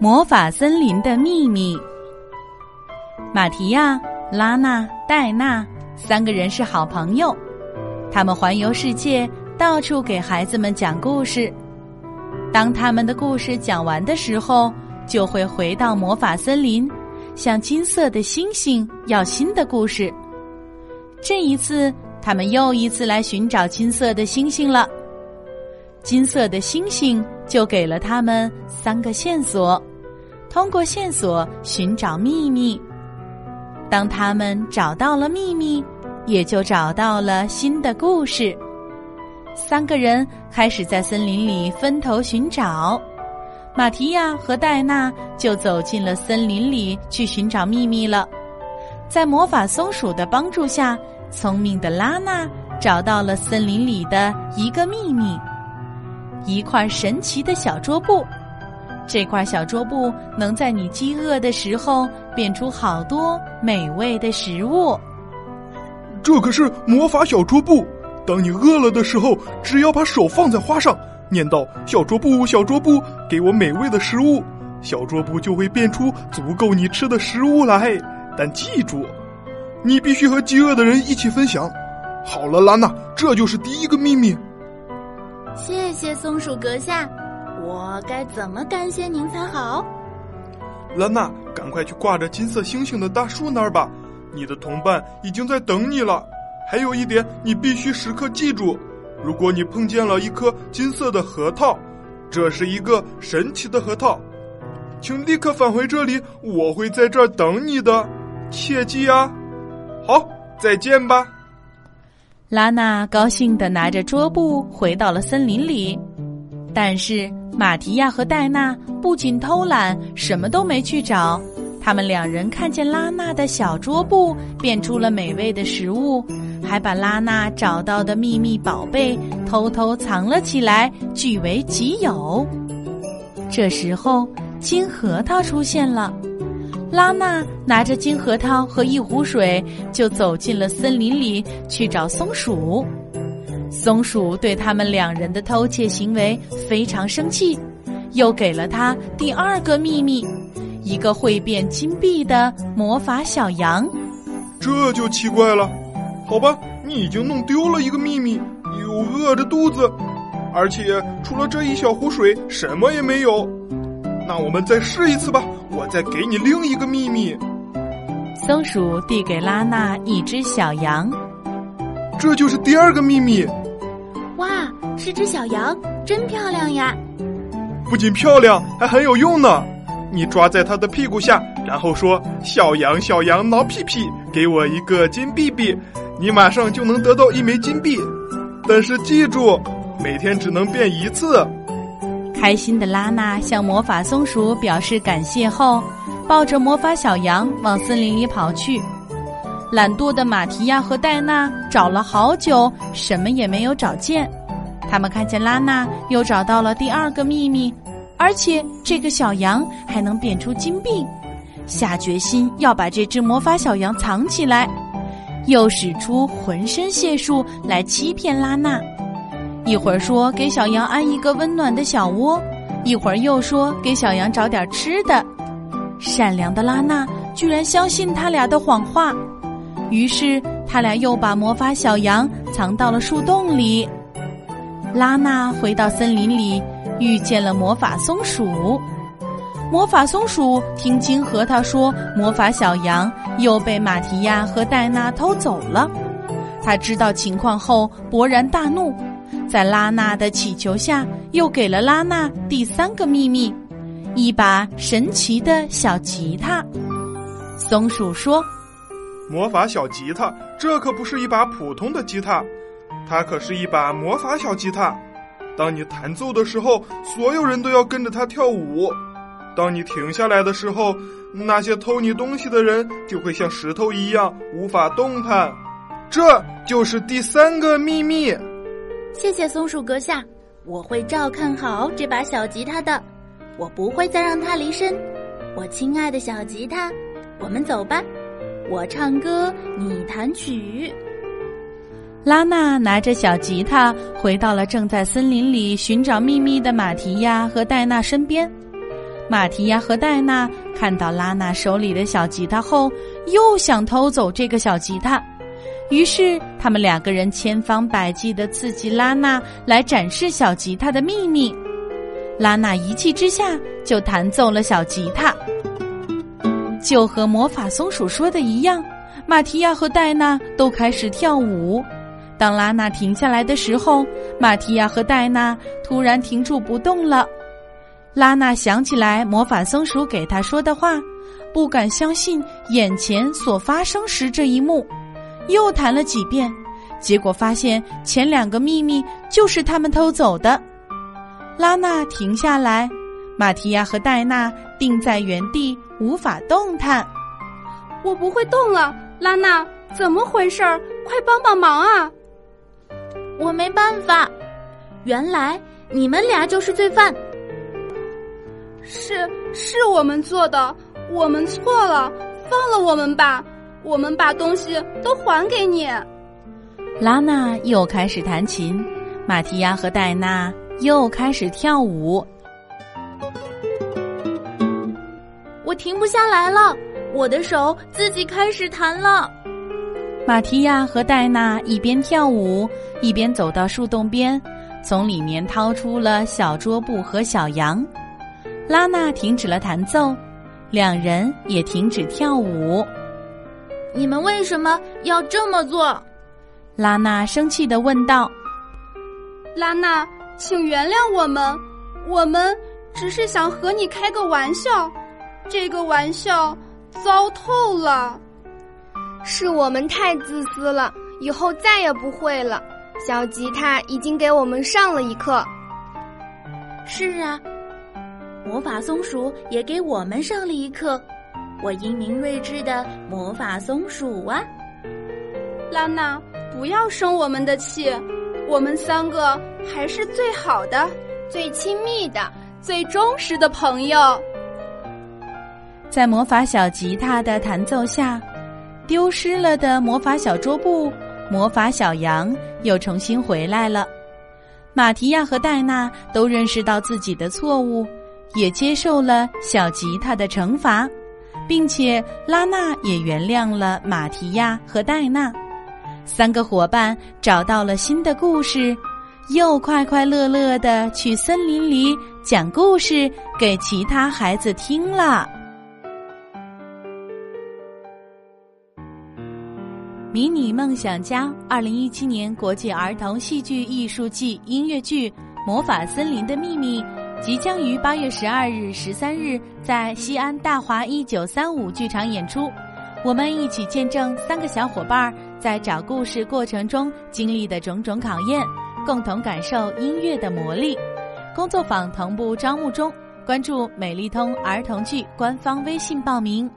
魔法森林的秘密。马提亚、拉娜、戴娜三个人是好朋友，他们环游世界，到处给孩子们讲故事。当他们的故事讲完的时候，就会回到魔法森林，向金色的星星要新的故事。这一次，他们又一次来寻找金色的星星了。金色的星星就给了他们三个线索，通过线索寻找秘密。当他们找到了秘密，也就找到了新的故事。三个人开始在森林里分头寻找。马提亚和戴娜就走进了森林里去寻找秘密了。在魔法松鼠的帮助下，聪明的拉娜找到了森林里的一个秘密。一块神奇的小桌布，这块小桌布能在你饥饿的时候变出好多美味的食物。这可是魔法小桌布，当你饿了的时候，只要把手放在花上，念叨“小桌布，小桌布，给我美味的食物”，小桌布就会变出足够你吃的食物来。但记住，你必须和饥饿的人一起分享。好了，拉娜，这就是第一个秘密。谢谢松鼠阁下，我该怎么感谢您才好？兰娜，赶快去挂着金色星星的大树那儿吧，你的同伴已经在等你了。还有一点，你必须时刻记住：如果你碰见了一颗金色的核桃，这是一个神奇的核桃，请立刻返回这里，我会在这儿等你的，切记啊！好，再见吧。拉娜高兴地拿着桌布回到了森林里，但是马提亚和戴娜不仅偷懒，什么都没去找。他们两人看见拉娜的小桌布变出了美味的食物，还把拉娜找到的秘密宝贝偷偷藏了起来，据为己有。这时候，金核桃出现了。拉娜拿着金核桃和一壶水，就走进了森林里去找松鼠。松鼠对他们两人的偷窃行为非常生气，又给了他第二个秘密：一个会变金币的魔法小羊。这就奇怪了，好吧，你已经弄丢了一个秘密，又饿着肚子，而且除了这一小壶水，什么也没有。那我们再试一次吧。我再给你另一个秘密。松鼠递给拉娜一只小羊，这就是第二个秘密。哇，是只小羊，真漂亮呀！不仅漂亮，还很有用呢。你抓在它的屁股下，然后说：“小羊，小羊，挠屁屁，给我一个金币币。”你马上就能得到一枚金币。但是记住，每天只能变一次。开心的拉娜向魔法松鼠表示感谢后，抱着魔法小羊往森林里跑去。懒惰的马提亚和戴娜找了好久，什么也没有找见。他们看见拉娜又找到了第二个秘密，而且这个小羊还能变出金币，下决心要把这只魔法小羊藏起来，又使出浑身解数来欺骗拉娜。一会儿说给小羊安一个温暖的小窝，一会儿又说给小羊找点吃的。善良的拉娜居然相信他俩的谎话，于是他俩又把魔法小羊藏到了树洞里。拉娜回到森林里，遇见了魔法松鼠。魔法松鼠听金核桃说魔法小羊又被马提亚和戴娜偷走了，他知道情况后勃然大怒。在拉娜的祈求下，又给了拉娜第三个秘密：一把神奇的小吉他。松鼠说：“魔法小吉他，这可不是一把普通的吉他，它可是一把魔法小吉他。当你弹奏的时候，所有人都要跟着它跳舞；当你停下来的时候，那些偷你东西的人就会像石头一样无法动弹。这就是第三个秘密。”谢谢松鼠阁下，我会照看好这把小吉他的，我不会再让它离身。我亲爱的小吉他，我们走吧。我唱歌，你弹曲。拉娜拿着小吉他回到了正在森林里寻找秘密的马提亚和戴娜身边。马提亚和戴娜看到拉娜手里的小吉他后，又想偷走这个小吉他，于是他们两个人千方百计的刺激拉娜来展示小吉他的秘密。拉娜一气之下就弹奏了小吉他，就和魔法松鼠说的一样，马提亚和戴娜都开始跳舞。当拉娜停下来的时候，马提亚和戴娜突然停住不动了。拉娜想起来魔法松鼠给她说的话，不敢相信眼前所发生时这一幕，又弹了几遍，结果发现前两个秘密就是他们偷走的。拉娜停下来，马提亚和戴娜定在原地无法动弹。我不会动了，拉娜，怎么回事儿？快帮帮忙啊！我没办法，原来你们俩就是罪犯。是，是我们做的，我们错了，放了我们吧，我们把东西都还给你。拉娜又开始弹琴，马提亚和戴娜又开始跳舞。我停不下来了，我的手自己开始弹了。马提亚和戴娜一边跳舞。一边走到树洞边，从里面掏出了小桌布和小羊。拉娜停止了弹奏，两人也停止跳舞。你们为什么要这么做？拉娜生气的问道。拉娜，请原谅我们，我们只是想和你开个玩笑，这个玩笑糟透了。是我们太自私了，以后再也不会了。小吉他已经给我们上了一课。是啊，魔法松鼠也给我们上了一课。我英明睿智的魔法松鼠啊！拉娜，不要生我们的气，我们三个还是最好的、最亲密的、最忠实的朋友。在魔法小吉他的弹奏下，丢失了的魔法小桌布。魔法小羊又重新回来了，马提亚和戴娜都认识到自己的错误，也接受了小吉他的惩罚，并且拉娜也原谅了马提亚和戴娜。三个伙伴找到了新的故事，又快快乐乐的去森林里讲故事给其他孩子听了。迷你梦想家二零一七年国际儿童戏剧艺术季音乐剧《魔法森林的秘密》即将于八月十二日、十三日在西安大华一九三五剧场演出。我们一起见证三个小伙伴在找故事过程中经历的种种考验，共同感受音乐的魔力。工作坊同步招募中，关注美丽通儿童剧官方微信报名。